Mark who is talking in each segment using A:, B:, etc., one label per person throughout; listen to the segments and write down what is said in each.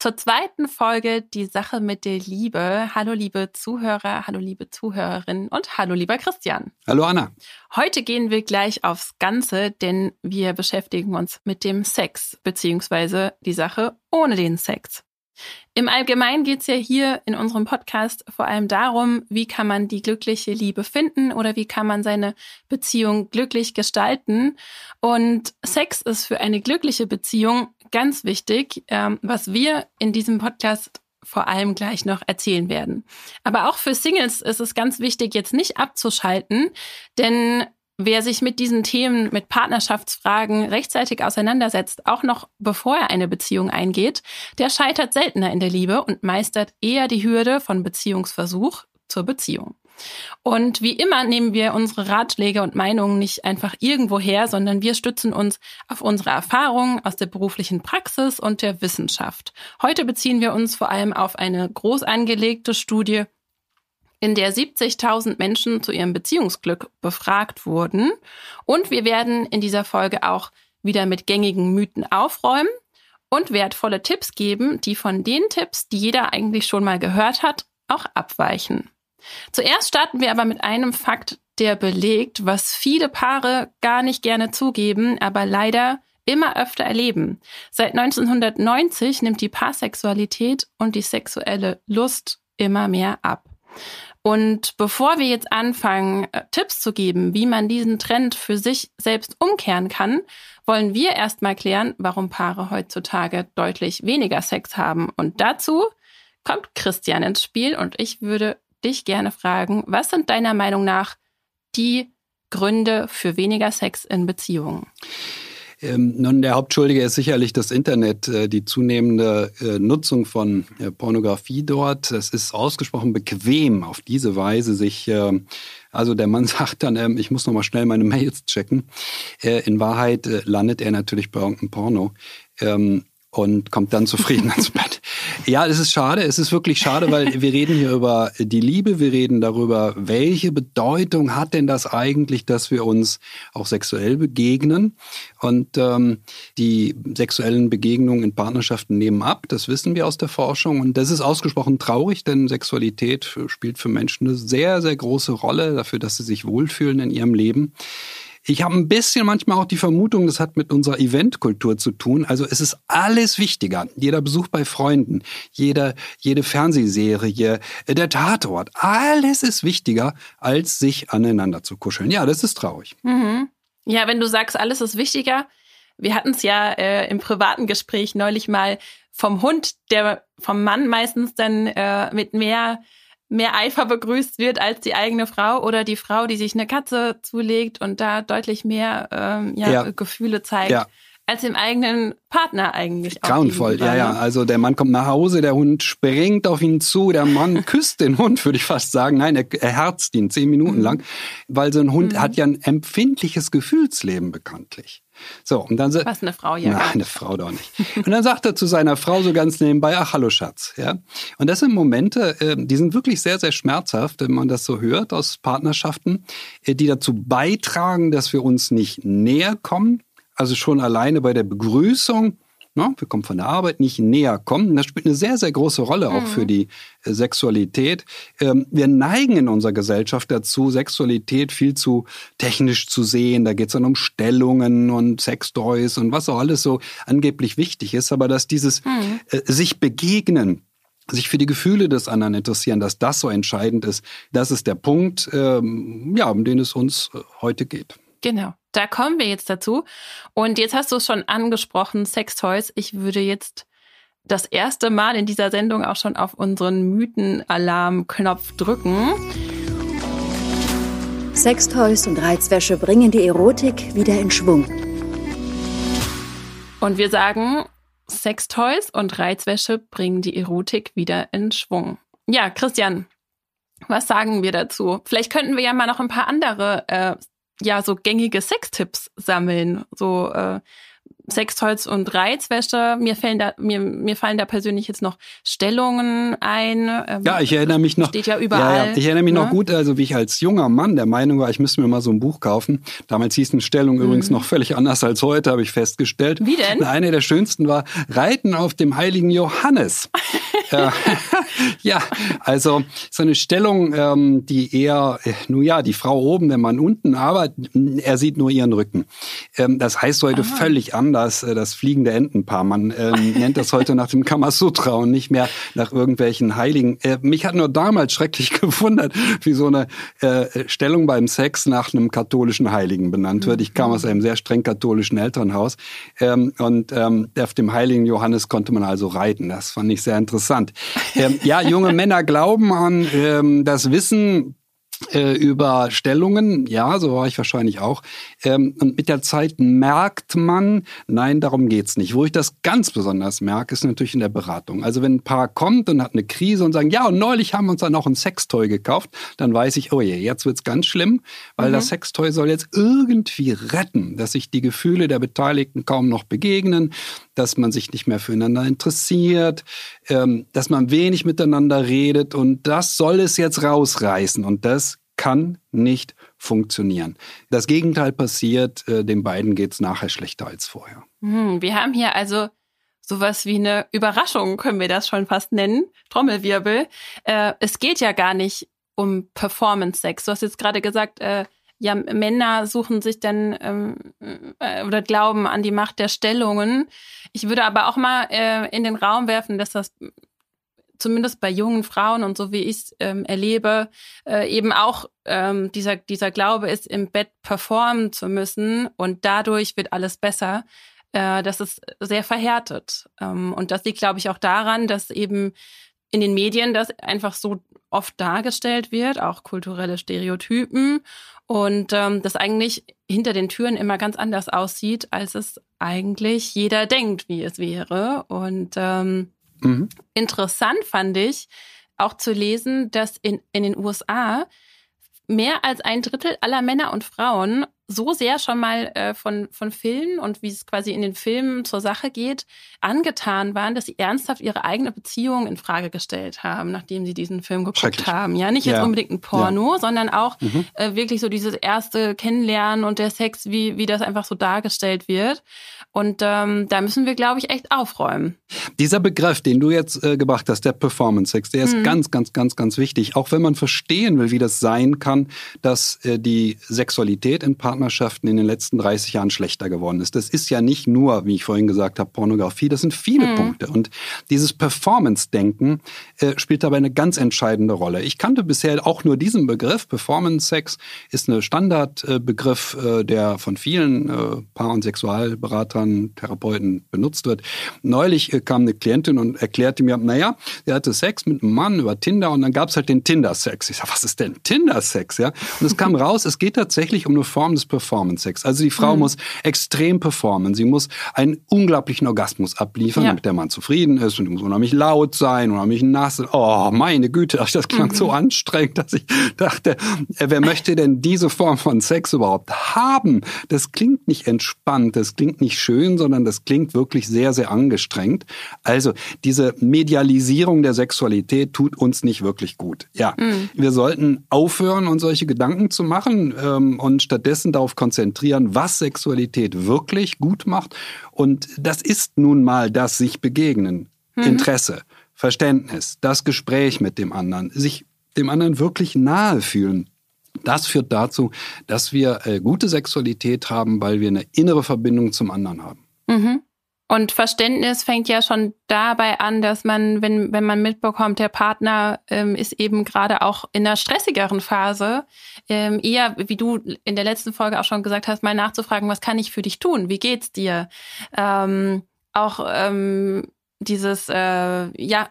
A: zur zweiten Folge Die Sache mit der Liebe. Hallo liebe Zuhörer, hallo liebe Zuhörerinnen und hallo lieber Christian.
B: Hallo Anna.
A: Heute gehen wir gleich aufs Ganze, denn wir beschäftigen uns mit dem Sex beziehungsweise die Sache ohne den Sex. Im Allgemeinen geht es ja hier in unserem Podcast vor allem darum, wie kann man die glückliche Liebe finden oder wie kann man seine Beziehung glücklich gestalten. Und Sex ist für eine glückliche Beziehung ganz wichtig, ähm, was wir in diesem Podcast vor allem gleich noch erzählen werden. Aber auch für Singles ist es ganz wichtig, jetzt nicht abzuschalten, denn Wer sich mit diesen Themen, mit Partnerschaftsfragen rechtzeitig auseinandersetzt, auch noch bevor er eine Beziehung eingeht, der scheitert seltener in der Liebe und meistert eher die Hürde von Beziehungsversuch zur Beziehung. Und wie immer nehmen wir unsere Ratschläge und Meinungen nicht einfach irgendwo her, sondern wir stützen uns auf unsere Erfahrungen aus der beruflichen Praxis und der Wissenschaft. Heute beziehen wir uns vor allem auf eine groß angelegte Studie in der 70.000 Menschen zu ihrem Beziehungsglück befragt wurden. Und wir werden in dieser Folge auch wieder mit gängigen Mythen aufräumen und wertvolle Tipps geben, die von den Tipps, die jeder eigentlich schon mal gehört hat, auch abweichen. Zuerst starten wir aber mit einem Fakt, der belegt, was viele Paare gar nicht gerne zugeben, aber leider immer öfter erleben. Seit 1990 nimmt die Paarsexualität und die sexuelle Lust immer mehr ab. Und bevor wir jetzt anfangen, äh, Tipps zu geben, wie man diesen Trend für sich selbst umkehren kann, wollen wir erstmal klären, warum Paare heutzutage deutlich weniger Sex haben. Und dazu kommt Christian ins Spiel und ich würde dich gerne fragen, was sind deiner Meinung nach die Gründe für weniger Sex in Beziehungen?
B: Ähm, nun, der Hauptschuldige ist sicherlich das Internet, äh, die zunehmende äh, Nutzung von äh, Pornografie dort. Es ist ausgesprochen bequem, auf diese Weise sich, äh, also der Mann sagt dann, ähm, ich muss noch mal schnell meine Mails checken. Äh, in Wahrheit äh, landet er natürlich bei irgendeinem Porno. Ähm, und kommt dann zufrieden ins Bett. Ja, es ist schade, es ist wirklich schade, weil wir reden hier über die Liebe, wir reden darüber, welche Bedeutung hat denn das eigentlich, dass wir uns auch sexuell begegnen. Und ähm, die sexuellen Begegnungen in Partnerschaften nehmen ab, das wissen wir aus der Forschung. Und das ist ausgesprochen traurig, denn Sexualität spielt für Menschen eine sehr, sehr große Rolle dafür, dass sie sich wohlfühlen in ihrem Leben. Ich habe ein bisschen manchmal auch die Vermutung, das hat mit unserer Eventkultur zu tun. Also es ist alles wichtiger. Jeder Besuch bei Freunden, jede, jede Fernsehserie, äh, der Tatort, alles ist wichtiger, als sich aneinander zu kuscheln. Ja, das ist traurig.
A: Mhm. Ja, wenn du sagst, alles ist wichtiger. Wir hatten es ja äh, im privaten Gespräch neulich mal vom Hund, der vom Mann meistens dann äh, mit mehr mehr Eifer begrüßt wird als die eigene Frau oder die Frau, die sich eine Katze zulegt und da deutlich mehr ähm, ja, ja. Gefühle zeigt. Ja. Als dem eigenen Partner eigentlich.
B: Grauenvoll, ja, ja. Ne? Also der Mann kommt nach Hause, der Hund springt auf ihn zu, der Mann küsst den Hund, würde ich fast sagen. Nein, er, er herzt ihn zehn Minuten mhm. lang, weil so ein Hund mhm. hat ja ein empfindliches Gefühlsleben bekanntlich. So, und dann
A: Was eine Frau ja.
B: Nein, eine Frau doch nicht. Und dann sagt er zu seiner Frau so ganz nebenbei, ach hallo Schatz, ja. Und das sind Momente, äh, die sind wirklich sehr, sehr schmerzhaft, wenn man das so hört aus Partnerschaften, äh, die dazu beitragen, dass wir uns nicht näher kommen. Also schon alleine bei der Begrüßung Ne? Wir kommen von der Arbeit, nicht näher kommen. Das spielt eine sehr, sehr große Rolle auch mhm. für die äh, Sexualität. Ähm, wir neigen in unserer Gesellschaft dazu, Sexualität viel zu technisch zu sehen. Da geht es dann um Stellungen und Sextoys und was auch alles so angeblich wichtig ist. Aber dass dieses mhm. äh, sich begegnen, sich für die Gefühle des anderen interessieren, dass das so entscheidend ist, das ist der Punkt, ähm, ja, um den es uns äh, heute geht.
A: Genau. Da kommen wir jetzt dazu. Und jetzt hast du es schon angesprochen, Sextoys. Ich würde jetzt das erste Mal in dieser Sendung auch schon auf unseren Mythenalarm-Knopf drücken.
C: Sextoys und Reizwäsche bringen die Erotik wieder in Schwung.
A: Und wir sagen, Sextoys und Reizwäsche bringen die Erotik wieder in Schwung. Ja, Christian, was sagen wir dazu? Vielleicht könnten wir ja mal noch ein paar andere äh, ja so gängige Sextipps sammeln, so äh, Sextoys und Reizwäsche. Mir fallen da, mir, mir fallen da persönlich jetzt noch Stellungen ein.
B: Ähm, ja, ich erinnere mich noch.
A: Steht ja überall. Ja,
B: ja. Ich erinnere mich ne? noch gut, also wie ich als junger Mann der Meinung war, ich müsste mir mal so ein Buch kaufen. Damals hieß eine Stellung mhm. übrigens noch völlig anders als heute, habe ich festgestellt.
A: Wie denn?
B: Eine der schönsten war Reiten auf dem heiligen Johannes. ja, also so eine Stellung, ähm, die eher, äh, nun ja, die Frau oben, der Mann unten, aber er sieht nur ihren Rücken. Ähm, das heißt heute Aha. völlig anders, äh, das fliegende Entenpaar. Man ähm, nennt das heute nach dem Kamasutra und nicht mehr nach irgendwelchen Heiligen. Äh, mich hat nur damals schrecklich gewundert, wie so eine äh, Stellung beim Sex nach einem katholischen Heiligen benannt wird. Ich kam aus einem sehr streng katholischen Elternhaus ähm, und ähm, auf dem heiligen Johannes konnte man also reiten. Das fand ich sehr interessant. Ähm, ja, junge Männer glauben an ähm, das Wissen äh, über Stellungen, ja, so war ich wahrscheinlich auch. Ähm, und mit der Zeit merkt man, nein, darum geht's nicht. Wo ich das ganz besonders merke, ist natürlich in der Beratung. Also wenn ein Paar kommt und hat eine Krise und sagen, ja, und neulich haben wir uns dann auch ein Sextoy gekauft, dann weiß ich, oh je, jetzt wird's ganz schlimm, weil mhm. das Sextoy soll jetzt irgendwie retten, dass sich die Gefühle der Beteiligten kaum noch begegnen, dass man sich nicht mehr füreinander interessiert, ähm, dass man wenig miteinander redet und das soll es jetzt rausreißen und das kann nicht funktionieren. Das Gegenteil passiert, äh, den beiden geht es nachher schlechter als vorher.
A: Hm, wir haben hier also sowas wie eine Überraschung, können wir das schon fast nennen, Trommelwirbel. Äh, es geht ja gar nicht um Performance-Sex. Du hast jetzt gerade gesagt, äh, ja, Männer suchen sich dann ähm, äh, oder glauben an die Macht der Stellungen. Ich würde aber auch mal äh, in den Raum werfen, dass das zumindest bei jungen Frauen und so wie ich es ähm, erlebe, äh, eben auch ähm, dieser, dieser Glaube ist, im Bett performen zu müssen und dadurch wird alles besser. Äh, das ist sehr verhärtet. Ähm, und das liegt, glaube ich, auch daran, dass eben in den Medien das einfach so oft dargestellt wird, auch kulturelle Stereotypen und ähm, das eigentlich hinter den Türen immer ganz anders aussieht, als es eigentlich jeder denkt, wie es wäre. Und ähm, mhm. interessant fand ich auch zu lesen, dass in, in den USA mehr als ein Drittel aller Männer und Frauen so sehr schon mal äh, von, von Filmen und wie es quasi in den Filmen zur Sache geht, angetan waren, dass sie ernsthaft ihre eigene Beziehung in Frage gestellt haben, nachdem sie diesen Film geguckt haben. Ja, nicht jetzt ja. unbedingt ein Porno, ja. sondern auch mhm. äh, wirklich so dieses erste Kennenlernen und der Sex, wie, wie das einfach so dargestellt wird. Und ähm, da müssen wir, glaube ich, echt aufräumen.
B: Dieser Begriff, den du jetzt äh, gebracht hast, der Performance Sex, der ist mhm. ganz, ganz, ganz, ganz wichtig. Auch wenn man verstehen will, wie das sein kann, dass äh, die Sexualität in Partnerschaft Partnerschaften in den letzten 30 Jahren schlechter geworden ist. Das ist ja nicht nur, wie ich vorhin gesagt habe, Pornografie, das sind viele mhm. Punkte. Und dieses Performance-Denken äh, spielt dabei eine ganz entscheidende Rolle. Ich kannte bisher auch nur diesen Begriff. Performance-Sex ist ein Standardbegriff, äh, der von vielen äh, Paar- und Sexualberatern, Therapeuten benutzt wird. Neulich äh, kam eine Klientin und erklärte mir, naja, sie hatte Sex mit einem Mann über Tinder und dann gab es halt den Tinder-Sex. Ich sage, was ist denn Tinder-Sex? Ja? Und es kam raus, es geht tatsächlich um eine Form des Performance Sex. Also die Frau mhm. muss extrem performen. Sie muss einen unglaublichen Orgasmus abliefern, ja. damit der Mann zufrieden ist. Und die muss unheimlich laut sein, unheimlich nass. Oh, meine Güte, das klang mhm. so anstrengend, dass ich dachte, äh, wer möchte denn diese Form von Sex überhaupt haben? Das klingt nicht entspannt, das klingt nicht schön, sondern das klingt wirklich sehr, sehr angestrengt. Also diese Medialisierung der Sexualität tut uns nicht wirklich gut. Ja, mhm. wir sollten aufhören, uns solche Gedanken zu machen ähm, und stattdessen darauf konzentrieren, was Sexualität wirklich gut macht. Und das ist nun mal das sich begegnen. Mhm. Interesse, Verständnis, das Gespräch mit dem anderen, sich dem anderen wirklich nahe fühlen. Das führt dazu, dass wir äh, gute Sexualität haben, weil wir eine innere Verbindung zum anderen haben.
A: Mhm. Und Verständnis fängt ja schon dabei an, dass man, wenn, wenn man mitbekommt, der Partner ähm, ist eben gerade auch in einer stressigeren Phase, ähm, eher, wie du in der letzten Folge auch schon gesagt hast, mal nachzufragen, was kann ich für dich tun? Wie geht's dir? Ähm, auch ähm, dieses, äh, ja,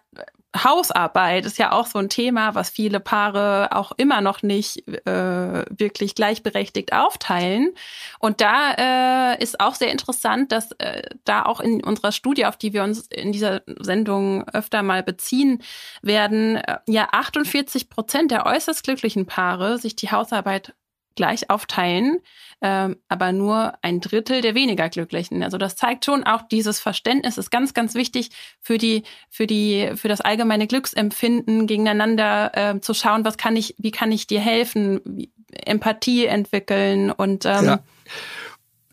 A: Hausarbeit ist ja auch so ein Thema, was viele Paare auch immer noch nicht äh, wirklich gleichberechtigt aufteilen. Und da äh, ist auch sehr interessant, dass äh, da auch in unserer Studie, auf die wir uns in dieser Sendung öfter mal beziehen werden, äh, ja 48 Prozent der äußerst glücklichen Paare sich die Hausarbeit gleich aufteilen, ähm, aber nur ein Drittel der weniger Glücklichen. Also das zeigt schon auch dieses Verständnis ist ganz, ganz wichtig für die, für die, für das allgemeine Glücksempfinden gegeneinander äh, zu schauen, was kann ich, wie kann ich dir helfen, Empathie entwickeln und ähm, ja.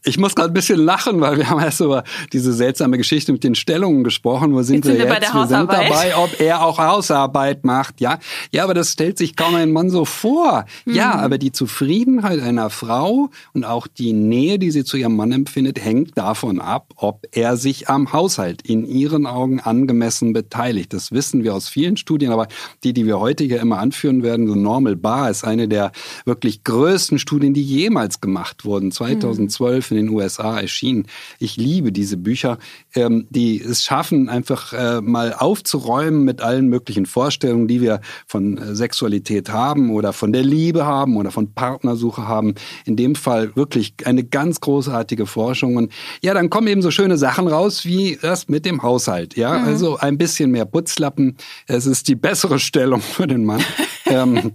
B: Ich muss gerade ein bisschen lachen, weil wir haben erst über diese seltsame Geschichte mit den Stellungen gesprochen. Wo sind, jetzt wir sind wir jetzt? wir sind dabei, ob er auch Hausarbeit macht. Ja, ja, aber das stellt sich kaum ein Mann so vor. Mhm. Ja, aber die Zufriedenheit einer Frau und auch die Nähe, die sie zu ihrem Mann empfindet, hängt davon ab, ob er sich am Haushalt in ihren Augen angemessen beteiligt. Das wissen wir aus vielen Studien, aber die, die wir heute hier immer anführen werden, so Normal Bar ist eine der wirklich größten Studien, die jemals gemacht wurden. 2012 mhm in den USA erschienen. Ich liebe diese Bücher, ähm, die es schaffen, einfach äh, mal aufzuräumen mit allen möglichen Vorstellungen, die wir von äh, Sexualität haben oder von der Liebe haben oder von Partnersuche haben. In dem Fall wirklich eine ganz großartige Forschung. Und ja, dann kommen eben so schöne Sachen raus wie das mit dem Haushalt. Ja, mhm. also ein bisschen mehr Putzlappen. Es ist die bessere Stellung für den Mann. ähm,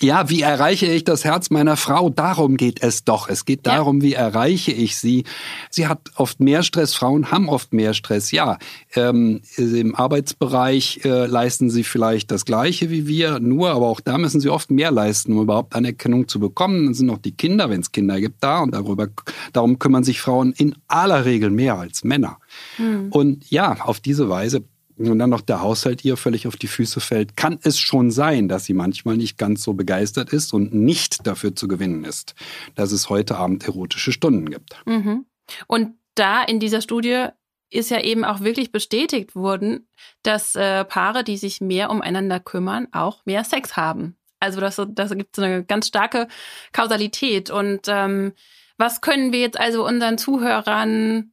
B: ja, wie erreiche ich das Herz meiner Frau? Darum geht es doch. Es geht darum, ja. wie erreiche ich sie? Sie hat oft mehr Stress. Frauen haben oft mehr Stress. Ja, ähm, im Arbeitsbereich äh, leisten sie vielleicht das Gleiche wie wir, nur, aber auch da müssen sie oft mehr leisten, um überhaupt Anerkennung zu bekommen. Dann sind noch die Kinder, wenn es Kinder gibt, da und darüber, darum kümmern sich Frauen in aller Regel mehr als Männer. Hm. Und ja, auf diese Weise und dann noch der Haushalt ihr völlig auf die Füße fällt, kann es schon sein, dass sie manchmal nicht ganz so begeistert ist und nicht dafür zu gewinnen ist, dass es heute Abend erotische Stunden gibt.
A: Mhm. Und da in dieser Studie ist ja eben auch wirklich bestätigt worden, dass äh, Paare, die sich mehr umeinander kümmern, auch mehr Sex haben. Also das, das gibt eine ganz starke Kausalität. Und ähm, was können wir jetzt also unseren Zuhörern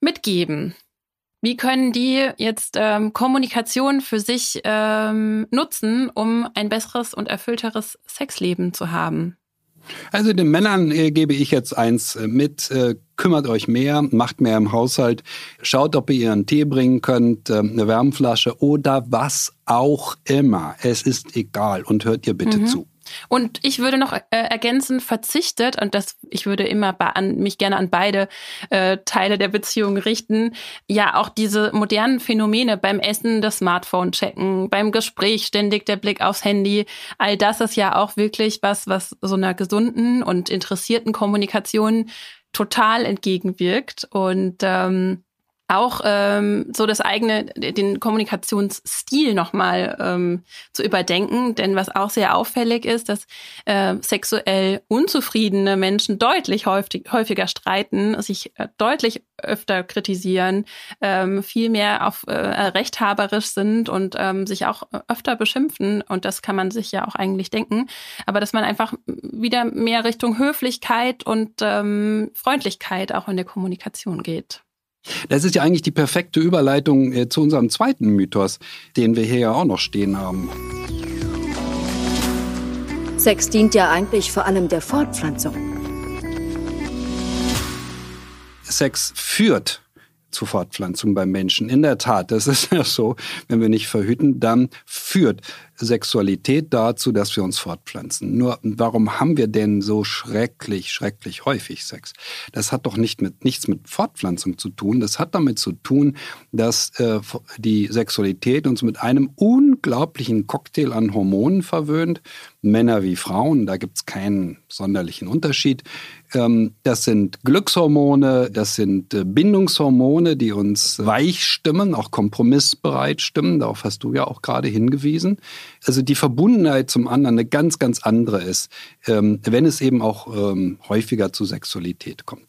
A: mitgeben? Wie können die jetzt ähm, Kommunikation für sich ähm, nutzen, um ein besseres und erfüllteres Sexleben zu haben?
B: Also den Männern äh, gebe ich jetzt eins äh, mit. Äh, kümmert euch mehr, macht mehr im Haushalt, schaut, ob ihr ihren Tee bringen könnt, äh, eine Wärmflasche oder was auch immer. Es ist egal und hört ihr bitte mhm. zu.
A: Und ich würde noch äh, ergänzen, verzichtet, und das, ich würde immer an, mich gerne an beide äh, Teile der Beziehung richten, ja auch diese modernen Phänomene beim Essen das Smartphone checken, beim Gespräch ständig der Blick aufs Handy, all das ist ja auch wirklich was, was so einer gesunden und interessierten Kommunikation total entgegenwirkt. Und ähm, auch ähm, so das eigene, den Kommunikationsstil nochmal ähm, zu überdenken. Denn was auch sehr auffällig ist, dass äh, sexuell unzufriedene Menschen deutlich häufig, häufiger streiten, sich äh, deutlich öfter kritisieren, ähm, viel mehr auf äh, rechthaberisch sind und ähm, sich auch öfter beschimpfen. Und das kann man sich ja auch eigentlich denken. Aber dass man einfach wieder mehr Richtung Höflichkeit und ähm, Freundlichkeit auch in der Kommunikation geht.
B: Das ist ja eigentlich die perfekte Überleitung äh, zu unserem zweiten Mythos, den wir hier ja auch noch stehen haben.
C: Sex dient ja eigentlich vor allem der Fortpflanzung.
B: Sex führt zu Fortpflanzung beim Menschen. In der Tat, das ist ja so, wenn wir nicht verhüten, dann führt Sexualität dazu, dass wir uns fortpflanzen. Nur warum haben wir denn so schrecklich, schrecklich häufig Sex? Das hat doch nicht mit, nichts mit Fortpflanzung zu tun. Das hat damit zu tun, dass äh, die Sexualität uns mit einem unglaublichen Cocktail an Hormonen verwöhnt. Männer wie Frauen, da gibt es keinen sonderlichen Unterschied. Ähm, das sind Glückshormone, das sind äh, Bindungshormone, die uns weich stimmen, auch kompromissbereit stimmen. Darauf hast du ja auch gerade hingewiesen also die Verbundenheit zum anderen eine ganz, ganz andere ist, ähm, wenn es eben auch ähm, häufiger zu Sexualität kommt.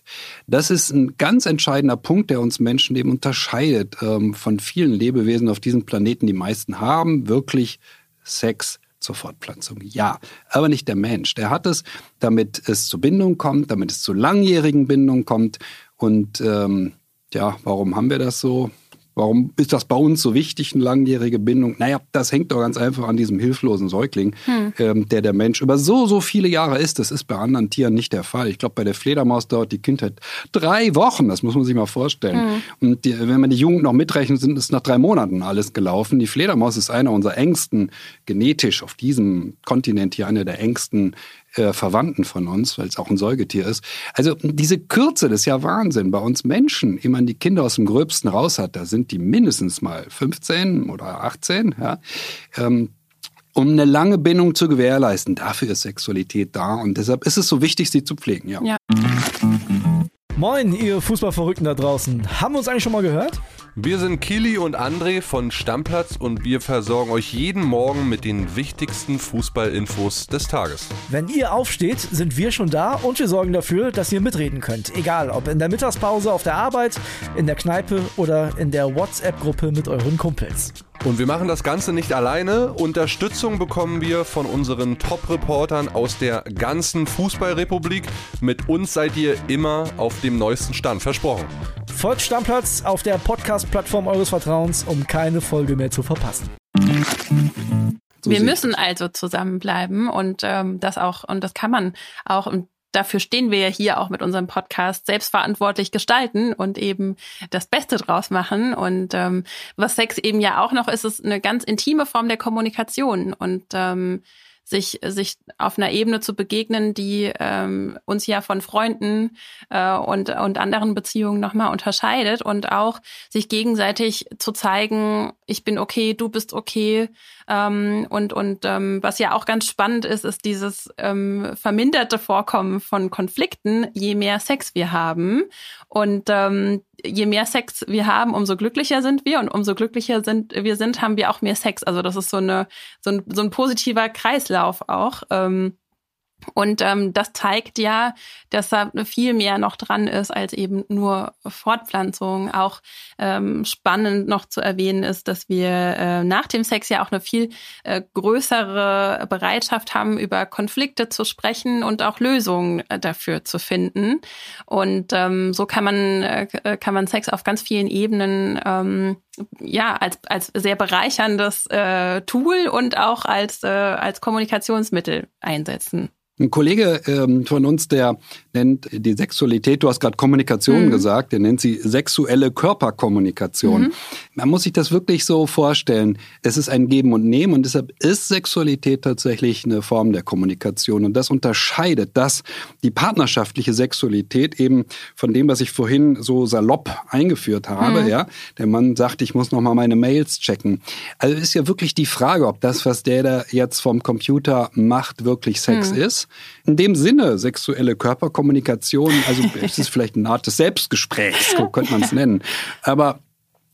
B: Das ist ein ganz entscheidender Punkt, der uns Menschen eben unterscheidet von vielen Lebewesen auf diesem Planeten. Die meisten haben wirklich Sex zur Fortpflanzung. Ja, aber nicht der Mensch. Der hat es, damit es zu Bindung kommt, damit es zu langjährigen Bindungen kommt. Und ähm, ja, warum haben wir das so? Warum ist das bei uns so wichtig, eine langjährige Bindung? Naja, das hängt doch ganz einfach an diesem hilflosen Säugling, hm. ähm, der der Mensch über so, so viele Jahre ist. Das ist bei anderen Tieren nicht der Fall. Ich glaube, bei der Fledermaus dauert die Kindheit drei Wochen. Das muss man sich mal vorstellen. Hm. Und die, wenn man die Jugend noch mitrechnet, sind es nach drei Monaten alles gelaufen. Die Fledermaus ist einer unserer engsten, genetisch auf diesem Kontinent hier, einer der engsten äh, Verwandten von uns, weil es auch ein Säugetier ist. Also diese Kürze, das ist ja Wahnsinn. Bei uns Menschen, man die Kinder aus dem Gröbsten raus hat, da sind die mindestens mal 15 oder 18. Ja. Ähm, um eine lange Bindung zu gewährleisten. Dafür ist Sexualität da und deshalb ist es so wichtig, sie zu pflegen. Ja. ja.
D: Moin, ihr Fußballverrückten da draußen. Haben wir uns eigentlich schon mal gehört?
E: Wir sind Kili und André von Stammplatz und wir versorgen euch jeden Morgen mit den wichtigsten Fußballinfos des Tages.
D: Wenn ihr aufsteht, sind wir schon da und wir sorgen dafür, dass ihr mitreden könnt. Egal, ob in der Mittagspause auf der Arbeit, in der Kneipe oder in der WhatsApp-Gruppe mit euren Kumpels.
E: Und wir machen das Ganze nicht alleine. Unterstützung bekommen wir von unseren Top-Reportern aus der ganzen Fußballrepublik. Mit uns seid ihr immer auf dem neuesten Stand. Versprochen.
D: Folgt Stammplatz auf der Podcast-Plattform eures Vertrauens, um keine Folge mehr zu verpassen.
A: So wir müssen also zusammenbleiben und ähm, das auch und das kann man auch im dafür stehen wir ja hier auch mit unserem Podcast, selbstverantwortlich gestalten und eben das Beste draus machen. Und ähm, was Sex eben ja auch noch ist, ist eine ganz intime Form der Kommunikation. Und ähm, sich, sich auf einer Ebene zu begegnen, die ähm, uns ja von Freunden äh, und, und anderen Beziehungen nochmal unterscheidet und auch sich gegenseitig zu zeigen, ich bin okay, du bist okay. Ähm, und und ähm, was ja auch ganz spannend ist, ist dieses ähm, verminderte Vorkommen von Konflikten, je mehr Sex wir haben. Und ähm, je mehr Sex wir haben, umso glücklicher sind wir und umso glücklicher sind wir sind, haben wir auch mehr Sex. Also das ist so eine so ein, so ein positiver Kreislauf auch. Ähm, und ähm, das zeigt ja, dass da viel mehr noch dran ist als eben nur Fortpflanzung. Auch ähm, spannend noch zu erwähnen ist, dass wir äh, nach dem Sex ja auch eine viel äh, größere Bereitschaft haben, über Konflikte zu sprechen und auch Lösungen äh, dafür zu finden. Und ähm, so kann man äh, kann man Sex auf ganz vielen Ebenen ähm, ja als als sehr bereicherndes äh, Tool und auch als äh, als Kommunikationsmittel einsetzen.
B: Ein Kollege ähm, von uns, der nennt die Sexualität, du hast gerade Kommunikation mhm. gesagt, der nennt sie sexuelle Körperkommunikation. Mhm. Man muss sich das wirklich so vorstellen. Es ist ein Geben und Nehmen und deshalb ist Sexualität tatsächlich eine Form der Kommunikation. Und das unterscheidet das, die partnerschaftliche Sexualität eben von dem, was ich vorhin so salopp eingeführt habe. Mhm. Ja, Der Mann sagt, ich muss noch mal meine Mails checken. Also ist ja wirklich die Frage, ob das, was der da jetzt vom Computer macht, wirklich Sex mhm. ist. In dem Sinne, sexuelle Körperkommunikation, also es ist vielleicht eine Art des Selbstgesprächs, so könnte man es nennen. Aber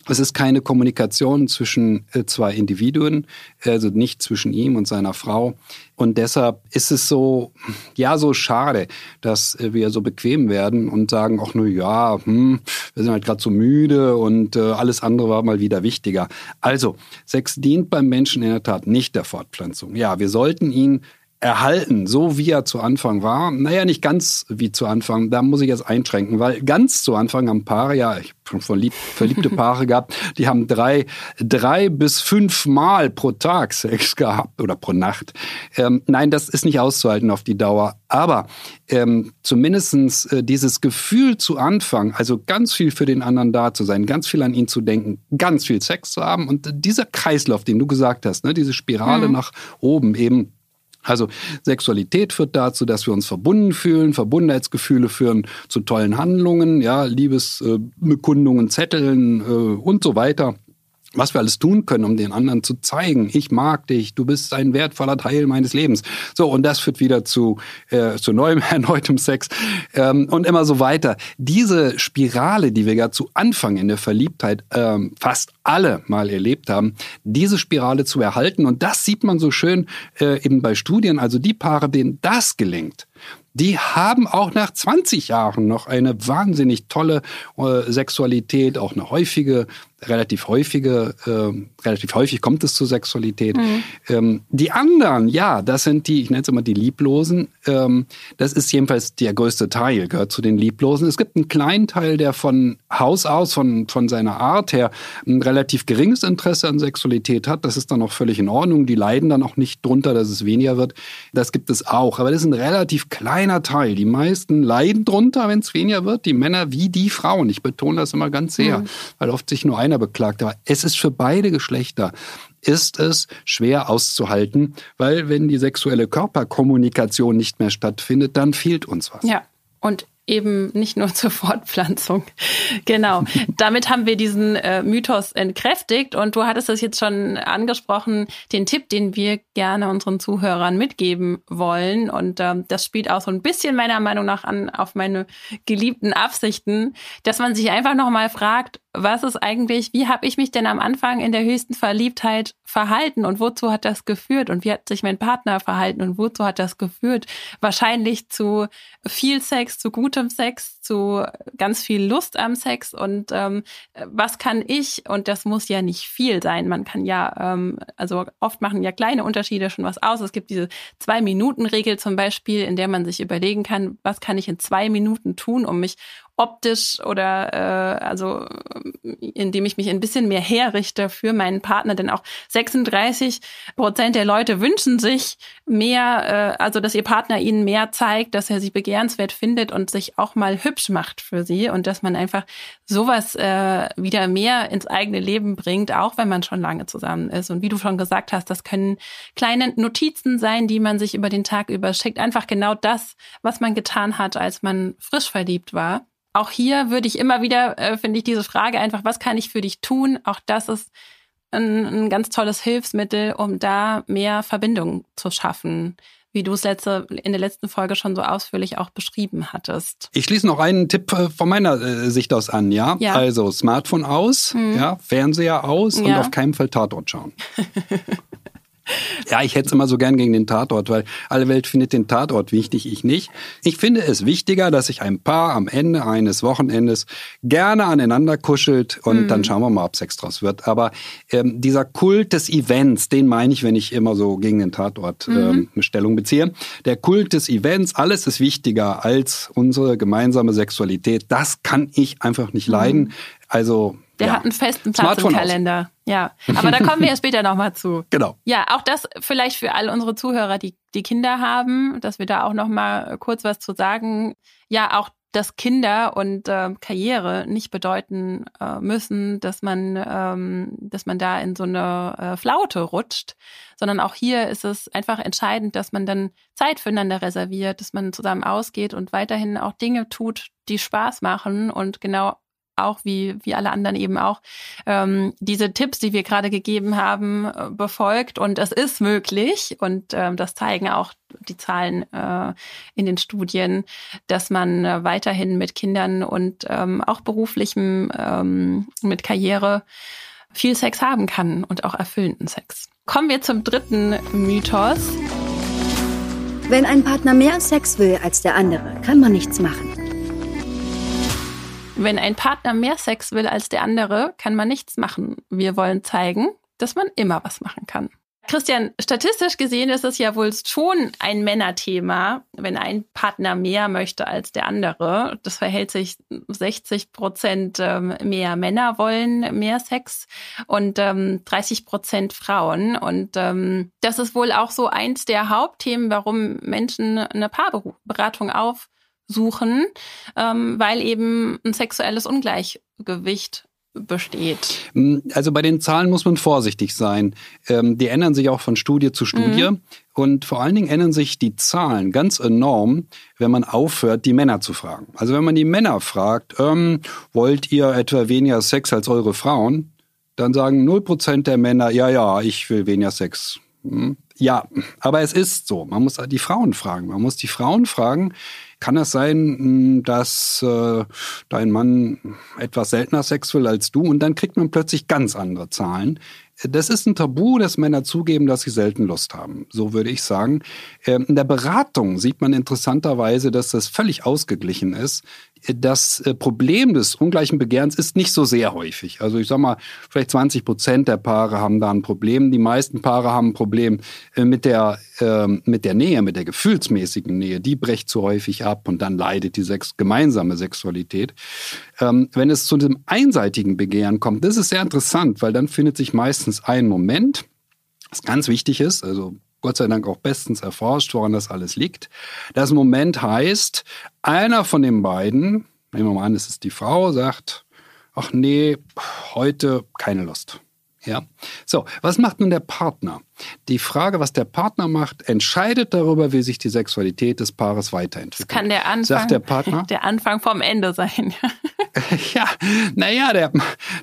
B: es ist keine Kommunikation zwischen äh, zwei Individuen, also nicht zwischen ihm und seiner Frau. Und deshalb ist es so, ja, so schade, dass äh, wir so bequem werden und sagen, ach nur ja, hm, wir sind halt gerade so müde und äh, alles andere war mal wieder wichtiger. Also, Sex dient beim Menschen in der Tat nicht der Fortpflanzung. Ja, wir sollten ihn erhalten, so wie er zu Anfang war. Naja, nicht ganz wie zu Anfang, da muss ich jetzt einschränken, weil ganz zu Anfang haben Paare, ja, ich habe schon verliebte Paare gehabt, die haben drei, drei bis fünf Mal pro Tag Sex gehabt oder pro Nacht. Ähm, nein, das ist nicht auszuhalten auf die Dauer. Aber ähm, zumindestens äh, dieses Gefühl zu Anfang, also ganz viel für den anderen da zu sein, ganz viel an ihn zu denken, ganz viel Sex zu haben und dieser Kreislauf, den du gesagt hast, ne, diese Spirale mhm. nach oben eben, also Sexualität führt dazu, dass wir uns verbunden fühlen, Verbundenheitsgefühle führen zu tollen Handlungen, ja, Liebesbekundungen, Zetteln äh, und so weiter was wir alles tun können, um den anderen zu zeigen, ich mag dich, du bist ein wertvoller Teil meines Lebens. So, und das führt wieder zu, äh, zu neuem, erneutem Sex ähm, und immer so weiter. Diese Spirale, die wir ja zu Anfang in der Verliebtheit ähm, fast alle mal erlebt haben, diese Spirale zu erhalten. Und das sieht man so schön äh, eben bei Studien. Also die Paare, denen das gelingt, die haben auch nach 20 Jahren noch eine wahnsinnig tolle äh, Sexualität, auch eine häufige relativ häufige, äh, relativ häufig kommt es zur Sexualität. Mhm. Ähm, die anderen, ja, das sind die, ich nenne es immer die Lieblosen. Ähm, das ist jedenfalls der größte Teil, gehört zu den Lieblosen. Es gibt einen kleinen Teil, der von Haus aus, von, von seiner Art her, ein relativ geringes Interesse an Sexualität hat. Das ist dann auch völlig in Ordnung. Die leiden dann auch nicht drunter, dass es weniger wird. Das gibt es auch. Aber das ist ein relativ kleiner Teil. Die meisten leiden drunter, wenn es weniger wird. Die Männer wie die Frauen. Ich betone das immer ganz sehr, mhm. weil oft sich nur ein einer beklagt. Aber es ist für beide Geschlechter ist es schwer auszuhalten, weil wenn die sexuelle Körperkommunikation nicht mehr stattfindet, dann fehlt uns was.
A: Ja, und eben nicht nur zur Fortpflanzung. genau. Damit haben wir diesen äh, Mythos entkräftigt und du hattest es jetzt schon angesprochen, den Tipp, den wir gerne unseren Zuhörern mitgeben wollen und ähm, das spielt auch so ein bisschen meiner Meinung nach an auf meine geliebten Absichten, dass man sich einfach noch mal fragt, was ist eigentlich, wie habe ich mich denn am Anfang in der höchsten Verliebtheit verhalten und wozu hat das geführt und wie hat sich mein Partner verhalten und wozu hat das geführt? Wahrscheinlich zu viel Sex, zu gutem Sex, zu ganz viel Lust am Sex und ähm, was kann ich, und das muss ja nicht viel sein, man kann ja, ähm, also oft machen ja kleine Unterschiede schon was aus. Es gibt diese Zwei-Minuten-Regel zum Beispiel, in der man sich überlegen kann, was kann ich in zwei Minuten tun, um mich optisch oder äh, also indem ich mich ein bisschen mehr herrichte für meinen Partner, denn auch 36 Prozent der Leute wünschen sich mehr, äh, also dass ihr Partner ihnen mehr zeigt, dass er sie begehrenswert findet und sich auch mal hübsch macht für sie und dass man einfach sowas äh, wieder mehr ins eigene Leben bringt, auch wenn man schon lange zusammen ist. Und wie du schon gesagt hast, das können kleine Notizen sein, die man sich über den Tag überschickt. Einfach genau das, was man getan hat, als man frisch verliebt war auch hier würde ich immer wieder, äh, finde ich, diese Frage einfach, was kann ich für dich tun? Auch das ist ein, ein ganz tolles Hilfsmittel, um da mehr Verbindung zu schaffen wie du es letzte, in der letzten Folge schon so ausführlich auch beschrieben hattest.
B: Ich schließe noch einen Tipp äh, von meiner äh, Sicht aus an, ja? ja. Also Smartphone aus, mhm. ja, Fernseher aus ja. und auf keinen Fall Tatort schauen. Ja, ich hätte es immer so gern gegen den Tatort, weil alle Welt findet den Tatort wichtig, ich nicht. Ich finde es wichtiger, dass sich ein Paar am Ende eines Wochenendes gerne aneinander kuschelt und mhm. dann schauen wir mal, ob Sex draus wird. Aber ähm, dieser Kult des Events, den meine ich, wenn ich immer so gegen den Tatort ähm, mhm. Stellung beziehe. Der Kult des Events, alles ist wichtiger als unsere gemeinsame Sexualität. Das kann ich einfach nicht leiden. Mhm. Also
A: der ja. hat einen festen Platz Smartphone im Kalender. Aus. Ja, aber da kommen wir ja später nochmal zu.
B: Genau.
A: Ja, auch das vielleicht für alle unsere Zuhörer, die, die Kinder haben, dass wir da auch nochmal kurz was zu sagen. Ja, auch dass Kinder und äh, Karriere nicht bedeuten äh, müssen, dass man, ähm, dass man da in so eine äh, Flaute rutscht, sondern auch hier ist es einfach entscheidend, dass man dann Zeit füreinander reserviert, dass man zusammen ausgeht und weiterhin auch Dinge tut, die Spaß machen und genau auch wie, wie alle anderen eben auch, ähm, diese Tipps, die wir gerade gegeben haben, äh, befolgt. Und es ist möglich. Und ähm, das zeigen auch die Zahlen äh, in den Studien, dass man äh, weiterhin mit Kindern und ähm, auch beruflichem, ähm, mit Karriere viel Sex haben kann und auch erfüllenden Sex. Kommen wir zum dritten Mythos.
C: Wenn ein Partner mehr Sex will als der andere, kann man nichts machen.
A: Wenn ein Partner mehr Sex will als der andere, kann man nichts machen. Wir wollen zeigen, dass man immer was machen kann. Christian, statistisch gesehen ist es ja wohl schon ein Männerthema, wenn ein Partner mehr möchte als der andere. Das verhält sich 60 Prozent ähm, mehr Männer wollen mehr Sex und 30 ähm, Prozent Frauen. Und ähm, das ist wohl auch so eins der Hauptthemen, warum Menschen eine Paarberatung auf suchen, ähm, weil eben ein sexuelles Ungleichgewicht besteht.
B: Mm, also bei den Zahlen muss man vorsichtig sein. Ähm, die ändern sich auch von Studie zu Studie. Mhm. Und vor allen Dingen ändern sich die Zahlen ganz enorm, wenn man aufhört, die Männer zu fragen. Also wenn man die Männer fragt, ähm, wollt ihr etwa weniger Sex als eure Frauen? Dann sagen 0% der Männer, ja, ja, ich will weniger Sex. Hm? Ja, aber es ist so. Man muss die Frauen fragen. Man muss die Frauen fragen, kann es sein, hm, dass äh, dein Mann etwas seltener Sex will als du und dann kriegt man plötzlich ganz andere Zahlen. Das ist ein Tabu, dass Männer zugeben, dass sie selten Lust haben. So würde ich sagen. Ähm, in der Beratung sieht man interessanterweise, dass das völlig ausgeglichen ist das äh, Problem des ungleichen Begehrens ist nicht so sehr häufig. Also ich sag mal, vielleicht 20 Prozent der Paare haben da ein Problem. Die meisten Paare haben ein Problem äh, mit der, äh, mit der Nähe, mit der gefühlsmäßigen Nähe. Die brecht zu häufig ab und dann leidet die sex gemeinsame Sexualität. Ähm, wenn es zu einem einseitigen Begehren kommt, das ist sehr interessant, weil dann findet sich meistens ein Moment, was ganz wichtig ist, also Gott sei Dank auch bestens erforscht, woran das alles liegt. Das Moment heißt, einer von den beiden, nehmen wir mal an, es ist die Frau, sagt, ach nee, heute keine Lust. Ja. So, was macht nun der Partner? Die Frage, was der Partner macht, entscheidet darüber, wie sich die Sexualität des Paares weiterentwickelt.
A: Das kann der Anfang,
B: Sagt der Partner?
A: Der Anfang vom Ende sein.
B: ja, naja, der,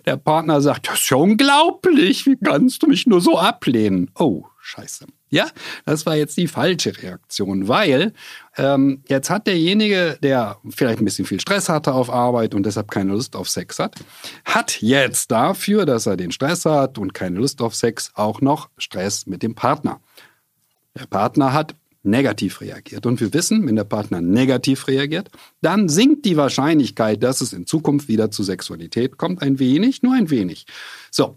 B: der Partner sagt, das ist ja unglaublich, wie kannst du mich nur so ablehnen? Oh, scheiße. Ja, das war jetzt die falsche Reaktion, weil ähm, jetzt hat derjenige, der vielleicht ein bisschen viel Stress hatte auf Arbeit und deshalb keine Lust auf Sex hat, hat jetzt dafür, dass er den Stress hat und keine Lust auf Sex, auch noch Stress mit dem Partner. Der Partner hat negativ reagiert. Und wir wissen, wenn der Partner negativ reagiert, dann sinkt die Wahrscheinlichkeit, dass es in Zukunft wieder zu Sexualität kommt, ein wenig, nur ein wenig. So,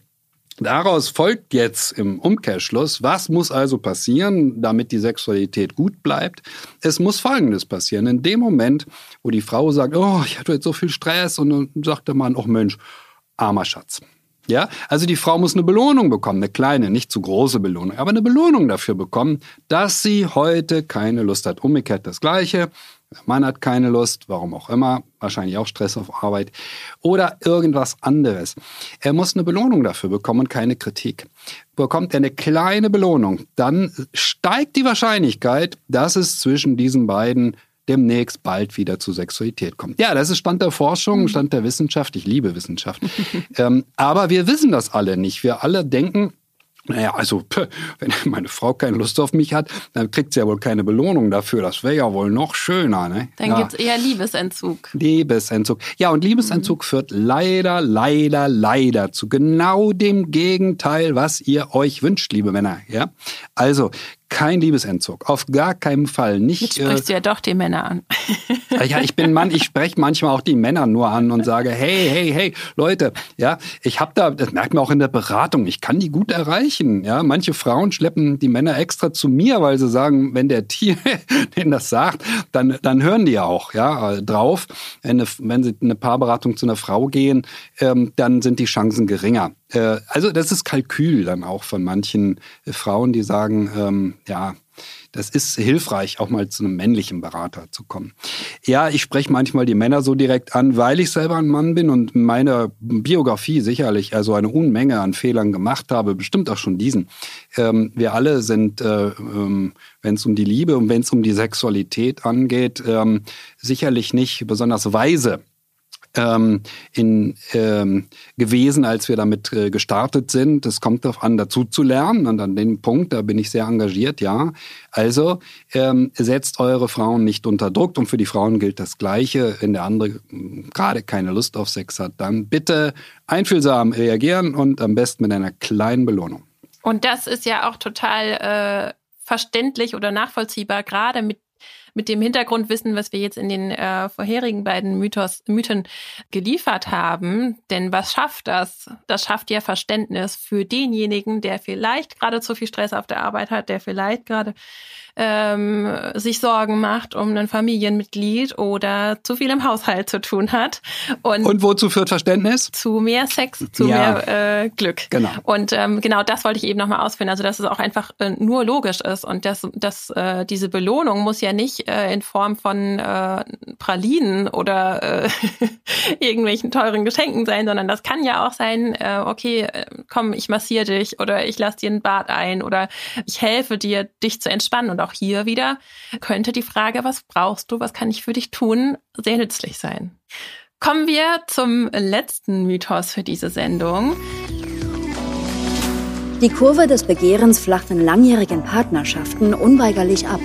B: Daraus folgt jetzt im Umkehrschluss, was muss also passieren, damit die Sexualität gut bleibt? Es muss Folgendes passieren. In dem Moment, wo die Frau sagt, oh, ich hatte jetzt so viel Stress und dann sagt der Mann, oh Mensch, armer Schatz. Ja, also die Frau muss eine Belohnung bekommen, eine kleine, nicht zu große Belohnung, aber eine Belohnung dafür bekommen, dass sie heute keine Lust hat. Umgekehrt das Gleiche. Der Mann hat keine Lust, warum auch immer, wahrscheinlich auch Stress auf Arbeit oder irgendwas anderes. Er muss eine Belohnung dafür bekommen und keine Kritik. Bekommt er eine kleine Belohnung, dann steigt die Wahrscheinlichkeit, dass es zwischen diesen beiden demnächst bald wieder zu Sexualität kommt. Ja, das ist Stand der Forschung, Stand der Wissenschaft. Ich liebe Wissenschaft. ähm, aber wir wissen das alle nicht. Wir alle denken, naja, also wenn meine Frau keine Lust auf mich hat, dann kriegt sie ja wohl keine Belohnung dafür. Das wäre ja wohl noch schöner. Ne?
A: Dann
B: ja.
A: gibt es eher Liebesentzug.
B: Liebesentzug. Ja, und Liebesentzug mhm. führt leider, leider, leider zu genau dem Gegenteil, was ihr euch wünscht, liebe Männer. Ja, Also kein Liebesentzug, auf gar keinen Fall. Nicht.
A: Jetzt sprichst äh, du ja doch die Männer an.
B: ja, ich bin Mann, ich spreche manchmal auch die Männer nur an und sage, hey, hey, hey, Leute, ja, ich habe da, das merkt man auch in der Beratung, ich kann die gut erreichen. Ja, manche Frauen schleppen die Männer extra zu mir, weil sie sagen, wenn der Tier denen das sagt, dann, dann hören die ja auch, ja, drauf. Wenn, wenn sie eine Paarberatung zu einer Frau gehen, ähm, dann sind die Chancen geringer. Äh, also das ist Kalkül dann auch von manchen äh, Frauen, die sagen, ähm, ja, das ist hilfreich, auch mal zu einem männlichen Berater zu kommen. Ja, ich spreche manchmal die Männer so direkt an, weil ich selber ein Mann bin und meine Biografie sicherlich also eine Unmenge an Fehlern gemacht habe, bestimmt auch schon diesen. Ähm, wir alle sind, äh, ähm, wenn es um die Liebe und wenn es um die Sexualität angeht, ähm, sicherlich nicht besonders weise ähm, in, ähm, gewesen, als wir damit äh, gestartet sind. Es kommt darauf an, dazu zu lernen. Und an dem Punkt, da bin ich sehr engagiert, ja. Also ähm, setzt eure Frauen nicht unter Druck. Und für die Frauen gilt das Gleiche. Wenn der andere gerade keine Lust auf Sex hat, dann bitte einfühlsam reagieren und am besten mit einer kleinen Belohnung.
A: Und das ist ja auch total äh, verständlich oder nachvollziehbar, gerade mit mit dem Hintergrundwissen, was wir jetzt in den äh, vorherigen beiden Mythos, Mythen geliefert haben. Denn was schafft das? Das schafft ja Verständnis für denjenigen, der vielleicht gerade zu viel Stress auf der Arbeit hat, der vielleicht gerade ähm, sich Sorgen macht um ein Familienmitglied oder zu viel im Haushalt zu tun hat.
B: Und, und wozu führt Verständnis?
A: Zu mehr Sex, zu ja. mehr äh, Glück. Genau. Und ähm, genau das wollte ich eben nochmal ausführen. Also dass es auch einfach äh, nur logisch ist und dass, dass äh, diese Belohnung muss ja nicht äh, in Form von äh, Pralinen oder äh, irgendwelchen teuren Geschenken sein, sondern das kann ja auch sein, äh, okay, äh, komm, ich massiere dich oder ich lasse dir ein Bad ein oder ich helfe dir, dich zu entspannen. Und auch hier wieder könnte die Frage, was brauchst du, was kann ich für dich tun, sehr nützlich sein. Kommen wir zum letzten Mythos für diese Sendung.
C: Die Kurve des Begehrens flacht in langjährigen Partnerschaften unweigerlich ab.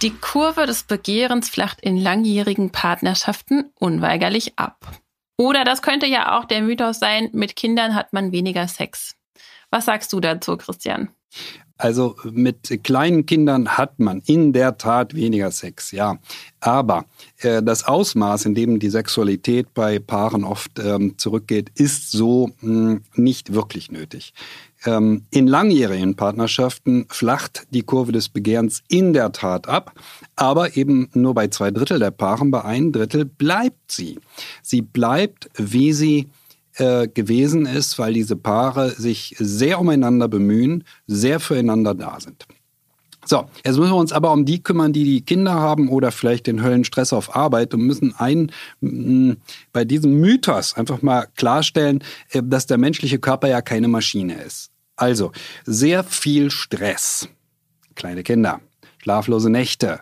A: Die Kurve des Begehrens flacht in langjährigen Partnerschaften unweigerlich ab. Oder das könnte ja auch der Mythos sein, mit Kindern hat man weniger Sex. Was sagst du dazu, Christian?
B: Also mit kleinen Kindern hat man in der Tat weniger Sex, ja. Aber äh, das Ausmaß, in dem die Sexualität bei Paaren oft ähm, zurückgeht, ist so mh, hm, nicht wirklich nötig. Ähm, in langjährigen Partnerschaften flacht die Kurve des Begehrens in der Tat ab, aber eben nur bei zwei Drittel der Paaren, bei ein Drittel bleibt sie. Sie bleibt, wie sie äh, gewesen ist, weil diese Paare sich sehr umeinander bemühen, sehr füreinander da sind. So, jetzt müssen wir uns aber um die kümmern, die die Kinder haben oder vielleicht den Höllenstress auf Arbeit und müssen ein, bei diesem Mythos einfach mal klarstellen, äh, dass der menschliche Körper ja keine Maschine ist. Also, sehr viel Stress. Kleine Kinder, schlaflose Nächte,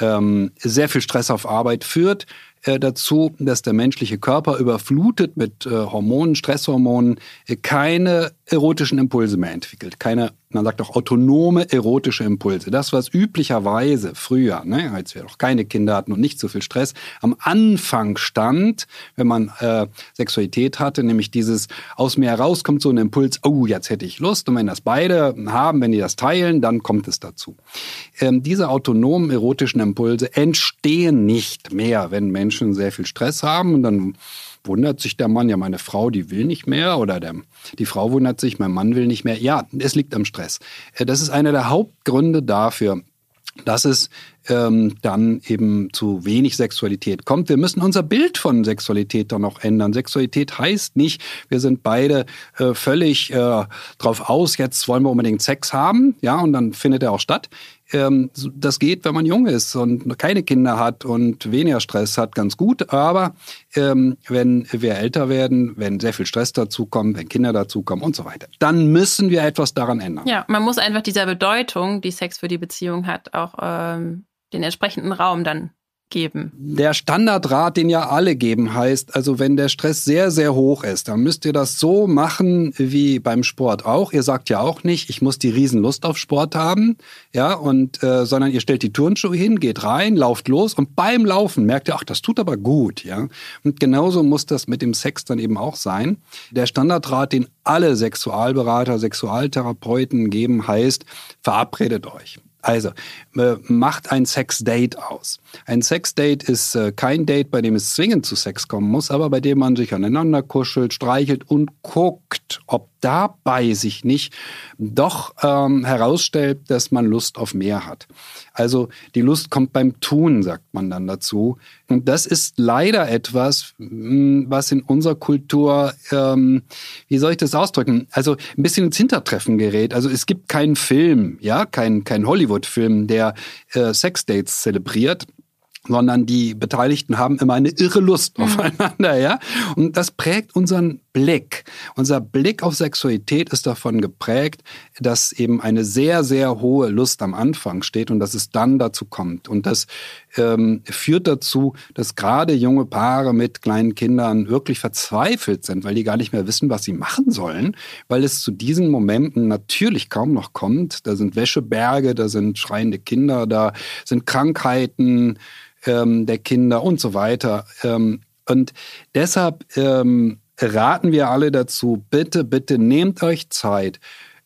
B: ähm, sehr viel Stress auf Arbeit führt äh, dazu, dass der menschliche Körper überflutet mit äh, Hormonen, Stresshormonen, äh, keine erotischen Impulse mehr entwickelt, keine man sagt auch autonome erotische Impulse. Das, was üblicherweise früher, ne, als wir noch keine Kinder hatten und nicht so viel Stress, am Anfang stand, wenn man äh, Sexualität hatte, nämlich dieses aus mir heraus kommt so ein Impuls, oh, jetzt hätte ich Lust. Und wenn das beide haben, wenn die das teilen, dann kommt es dazu. Ähm, diese autonomen erotischen Impulse entstehen nicht mehr, wenn Menschen sehr viel Stress haben und dann wundert sich der Mann, ja, meine Frau, die will nicht mehr oder der, die Frau wundert sich, mein Mann will nicht mehr. Ja, es liegt am Stress. Äh, das ist einer der Hauptgründe dafür, dass es ähm, dann eben zu wenig Sexualität kommt. Wir müssen unser Bild von Sexualität dann noch ändern. Sexualität heißt nicht, wir sind beide äh, völlig äh, drauf aus, jetzt wollen wir unbedingt Sex haben, ja, und dann findet er auch statt. Ähm, das geht, wenn man jung ist und keine Kinder hat und weniger Stress hat, ganz gut. Aber ähm, wenn wir älter werden, wenn sehr viel Stress dazukommt, wenn Kinder dazukommen und so weiter, dann müssen wir etwas daran ändern.
A: Ja, man muss einfach dieser Bedeutung, die Sex für die Beziehung hat, auch ähm, den entsprechenden Raum dann geben.
B: Der Standardrat, den ja alle geben, heißt, also wenn der Stress sehr, sehr hoch ist, dann müsst ihr das so machen wie beim Sport auch. Ihr sagt ja auch nicht, ich muss die Riesenlust auf Sport haben, ja, und äh, sondern ihr stellt die Turnschuhe hin, geht rein, lauft los und beim Laufen merkt ihr, ach, das tut aber gut, ja. Und genauso muss das mit dem Sex dann eben auch sein. Der Standardrat, den alle Sexualberater, Sexualtherapeuten geben, heißt, verabredet euch. Also, äh, macht ein Sexdate aus. Ein Sexdate ist äh, kein Date, bei dem es zwingend zu Sex kommen muss, aber bei dem man sich aneinander kuschelt, streichelt und guckt, ob dabei sich nicht doch ähm, herausstellt, dass man Lust auf mehr hat. Also die Lust kommt beim Tun, sagt man dann dazu. Und das ist leider etwas, hm, was in unserer Kultur, ähm, wie soll ich das ausdrücken, also ein bisschen ins Hintertreffen gerät. Also es gibt keinen Film, ja, kein, kein Hollywood-Film, der äh, Sexdates zelebriert sondern die Beteiligten haben immer eine irre Lust mhm. aufeinander, ja. Und das prägt unseren Blick. Unser Blick auf Sexualität ist davon geprägt, dass eben eine sehr, sehr hohe Lust am Anfang steht und dass es dann dazu kommt. Und das ähm, führt dazu, dass gerade junge Paare mit kleinen Kindern wirklich verzweifelt sind, weil die gar nicht mehr wissen, was sie machen sollen, weil es zu diesen Momenten natürlich kaum noch kommt. Da sind Wäscheberge, da sind schreiende Kinder, da sind Krankheiten ähm, der Kinder und so weiter. Ähm, und deshalb ähm, raten wir alle dazu, bitte, bitte nehmt euch Zeit.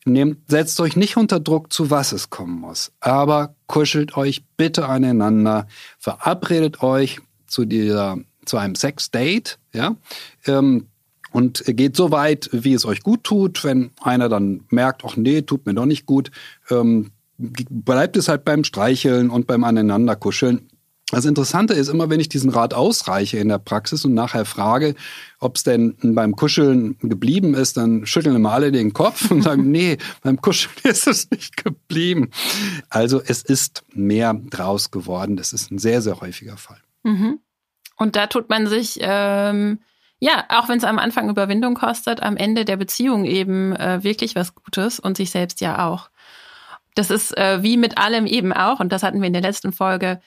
B: Nehmt, setzt euch nicht unter Druck, zu was es kommen muss. Aber kuschelt euch bitte aneinander, verabredet euch zu dieser, zu einem Sex-Date, ja, ähm, und geht so weit, wie es euch gut tut. Wenn einer dann merkt, ach nee, tut mir doch nicht gut, ähm, bleibt es halt beim Streicheln und beim Aneinanderkuscheln. Das Interessante ist immer, wenn ich diesen Rat ausreiche in der Praxis und nachher frage, ob es denn beim Kuscheln geblieben ist, dann schütteln immer alle den Kopf und sagen, nee, beim Kuscheln ist es nicht geblieben. Also es ist mehr draus geworden. Das ist ein sehr, sehr häufiger Fall.
A: Mhm. Und da tut man sich, ähm, ja, auch wenn es am Anfang Überwindung kostet, am Ende der Beziehung eben äh, wirklich was Gutes und sich selbst ja auch. Das ist äh, wie mit allem eben auch, und das hatten wir in der letzten Folge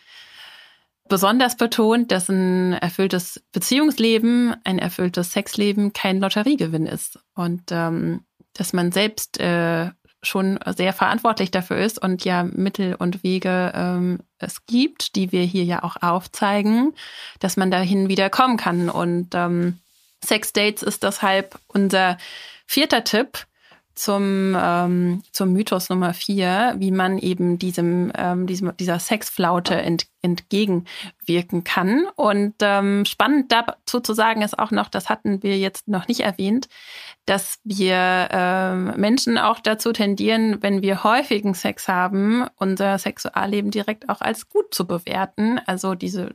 A: besonders betont, dass ein erfülltes Beziehungsleben, ein erfülltes Sexleben kein Lotteriegewinn ist und ähm, dass man selbst äh, schon sehr verantwortlich dafür ist und ja Mittel und Wege ähm, es gibt, die wir hier ja auch aufzeigen, dass man dahin wieder kommen kann. Und ähm, Sex Dates ist deshalb unser vierter Tipp, zum, ähm, zum Mythos Nummer vier, wie man eben diesem, ähm, diesem dieser Sexflaute ent, entgegenwirken kann. Und ähm, spannend dazu zu sagen ist auch noch, das hatten wir jetzt noch nicht erwähnt, dass wir ähm, Menschen auch dazu tendieren, wenn wir häufigen Sex haben, unser Sexualleben direkt auch als gut zu bewerten. Also diese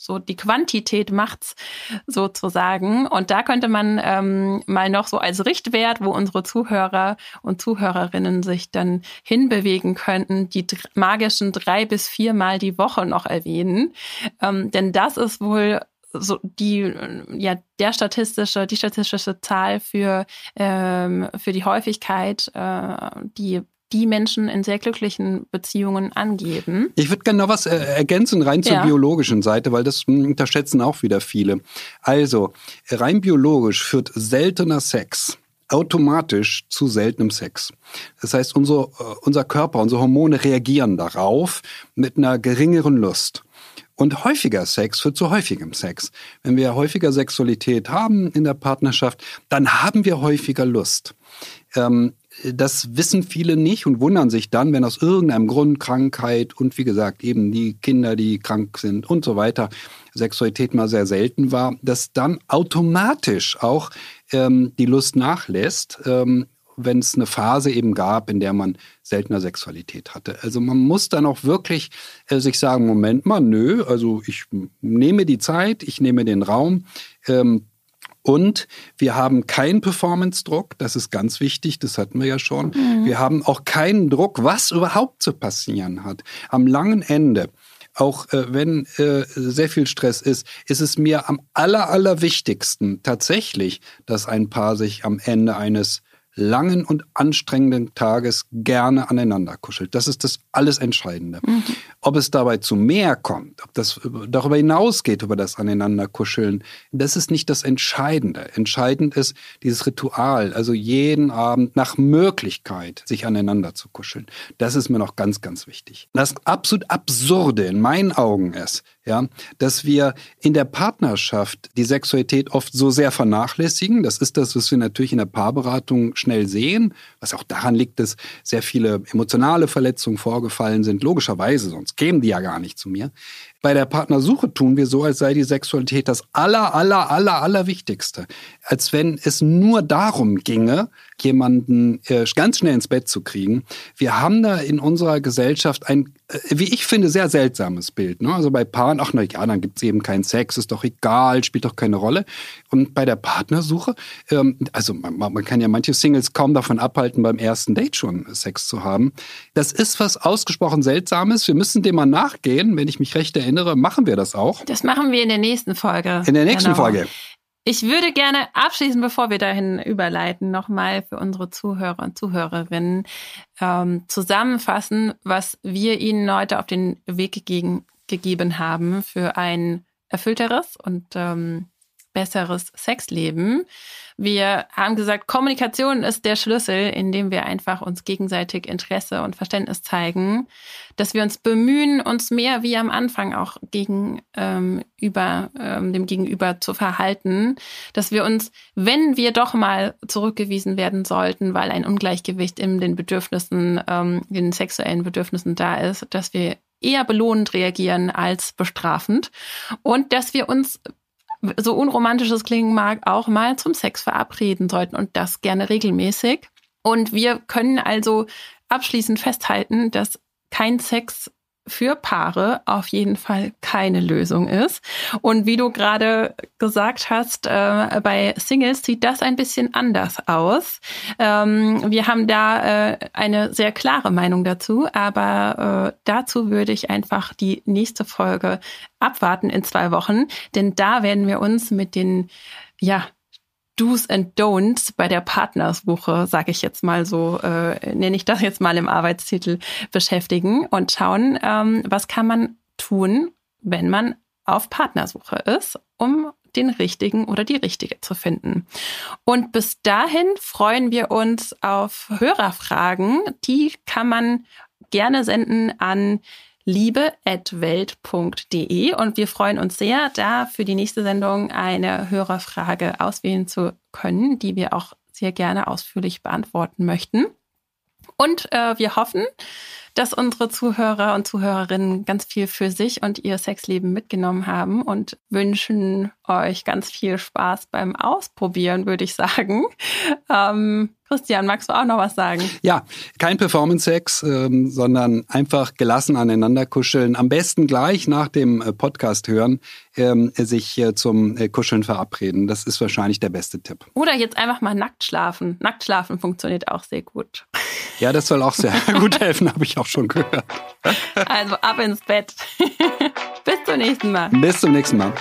A: so die Quantität macht's sozusagen. Und da könnte man ähm, mal noch so als Richtwert, wo unsere Zuhörer und Zuhörerinnen sich dann hinbewegen könnten, die magischen drei bis viermal die Woche noch erwähnen. Ähm, denn das ist wohl so die ja der statistische die statistische Zahl für ähm, für die Häufigkeit äh, die die Menschen in sehr glücklichen Beziehungen angeben.
B: Ich würde gerne noch was äh, ergänzen, rein zur ja. biologischen Seite, weil das hm, unterschätzen auch wieder viele. Also, rein biologisch führt seltener Sex automatisch zu seltenem Sex. Das heißt, unser, äh, unser Körper, unsere Hormone reagieren darauf mit einer geringeren Lust. Und häufiger Sex führt zu häufigem Sex. Wenn wir häufiger Sexualität haben in der Partnerschaft, dann haben wir häufiger Lust. Ähm, das wissen viele nicht und wundern sich dann, wenn aus irgendeinem Grund Krankheit und wie gesagt eben die Kinder, die krank sind und so weiter, Sexualität mal sehr selten war, dass dann automatisch auch ähm, die Lust nachlässt, ähm, wenn es eine Phase eben gab, in der man seltener Sexualität hatte. Also man muss dann auch wirklich äh, sich sagen, Moment mal, nö, also ich nehme die Zeit, ich nehme den Raum. Ähm, und wir haben keinen Performance-Druck, das ist ganz wichtig, das hatten wir ja schon. Mhm. Wir haben auch keinen Druck, was überhaupt zu passieren hat. Am langen Ende, auch äh, wenn äh, sehr viel Stress ist, ist es mir am aller, aller wichtigsten tatsächlich, dass ein Paar sich am Ende eines langen und anstrengenden Tages gerne aneinander kuschelt. Das ist das alles Entscheidende. Mhm. Ob es dabei zu mehr kommt, ob das darüber hinausgeht, über das Aneinanderkuscheln, das ist nicht das Entscheidende. Entscheidend ist dieses Ritual, also jeden Abend nach Möglichkeit sich aneinander zu kuscheln. Das ist mir noch ganz, ganz wichtig. Das absolut Absurde in meinen Augen ist, ja, dass wir in der Partnerschaft die Sexualität oft so sehr vernachlässigen. Das ist das, was wir natürlich in der Paarberatung schnell sehen, was auch daran liegt, dass sehr viele emotionale Verletzungen vorgefallen sind, logischerweise, sonst kämen die ja gar nicht zu mir. Bei der Partnersuche tun wir so, als sei die Sexualität das aller, aller, aller, aller Wichtigste. Als wenn es nur darum ginge, jemanden äh, ganz schnell ins Bett zu kriegen. Wir haben da in unserer Gesellschaft ein, äh, wie ich finde, sehr seltsames Bild. Ne? Also bei Paaren, ach na ja, dann gibt's eben keinen Sex, ist doch egal, spielt doch keine Rolle. Und bei der Partnersuche, ähm, also man kann ja manche Singles kaum davon abhalten, beim ersten Date schon Sex zu haben. Das ist was ausgesprochen Seltsames. Wir müssen dem mal nachgehen. Wenn ich mich recht erinnere, erinnere, machen wir das auch.
A: Das machen wir in der nächsten Folge.
B: In der nächsten genau. Folge.
A: Ich würde gerne abschließen, bevor wir dahin überleiten, nochmal für unsere Zuhörer und Zuhörerinnen ähm, zusammenfassen, was wir Ihnen heute auf den Weg gegeben, gegeben haben für ein erfüllteres und ähm, besseres Sexleben. Wir haben gesagt, Kommunikation ist der Schlüssel, indem wir einfach uns gegenseitig Interesse und Verständnis zeigen, dass wir uns bemühen, uns mehr wie am Anfang auch gegenüber ähm, ähm, dem Gegenüber zu verhalten, dass wir uns, wenn wir doch mal zurückgewiesen werden sollten, weil ein Ungleichgewicht in den Bedürfnissen, ähm, den sexuellen Bedürfnissen da ist, dass wir eher belohnend reagieren als bestrafend und dass wir uns so unromantisch es klingen mag, auch mal zum Sex verabreden sollten und das gerne regelmäßig. Und wir können also abschließend festhalten, dass kein Sex für Paare auf jeden Fall keine Lösung ist. Und wie du gerade gesagt hast, äh, bei Singles sieht das ein bisschen anders aus. Ähm, wir haben da äh, eine sehr klare Meinung dazu, aber äh, dazu würde ich einfach die nächste Folge abwarten in zwei Wochen, denn da werden wir uns mit den ja, Do's and Don'ts bei der Partnerswoche, sage ich jetzt mal so, äh, nenne ich das jetzt mal im Arbeitstitel, beschäftigen und schauen, ähm, was kann man tun, wenn man auf Partnersuche ist, um den richtigen oder die richtige zu finden. Und bis dahin freuen wir uns auf Hörerfragen. Die kann man gerne senden an liebe.welt.de und wir freuen uns sehr, da für die nächste Sendung eine Hörerfrage auswählen zu können, die wir auch sehr gerne ausführlich beantworten möchten. Und äh, wir hoffen, dass unsere Zuhörer und Zuhörerinnen ganz viel für sich und ihr Sexleben mitgenommen haben und wünschen euch ganz viel Spaß beim Ausprobieren, würde ich sagen. Ähm, Christian, magst du auch noch was sagen?
B: Ja, kein Performance-Sex, ähm, sondern einfach gelassen aneinander kuscheln. Am besten gleich nach dem äh, Podcast hören, ähm, sich äh, zum äh, Kuscheln verabreden. Das ist wahrscheinlich der beste Tipp.
A: Oder jetzt einfach mal nackt schlafen. Nackt schlafen funktioniert auch sehr gut.
B: Ja, das soll auch sehr gut helfen, habe ich auch schon gehört.
A: Also ab ins Bett. Bis zum nächsten Mal.
B: Bis zum nächsten Mal.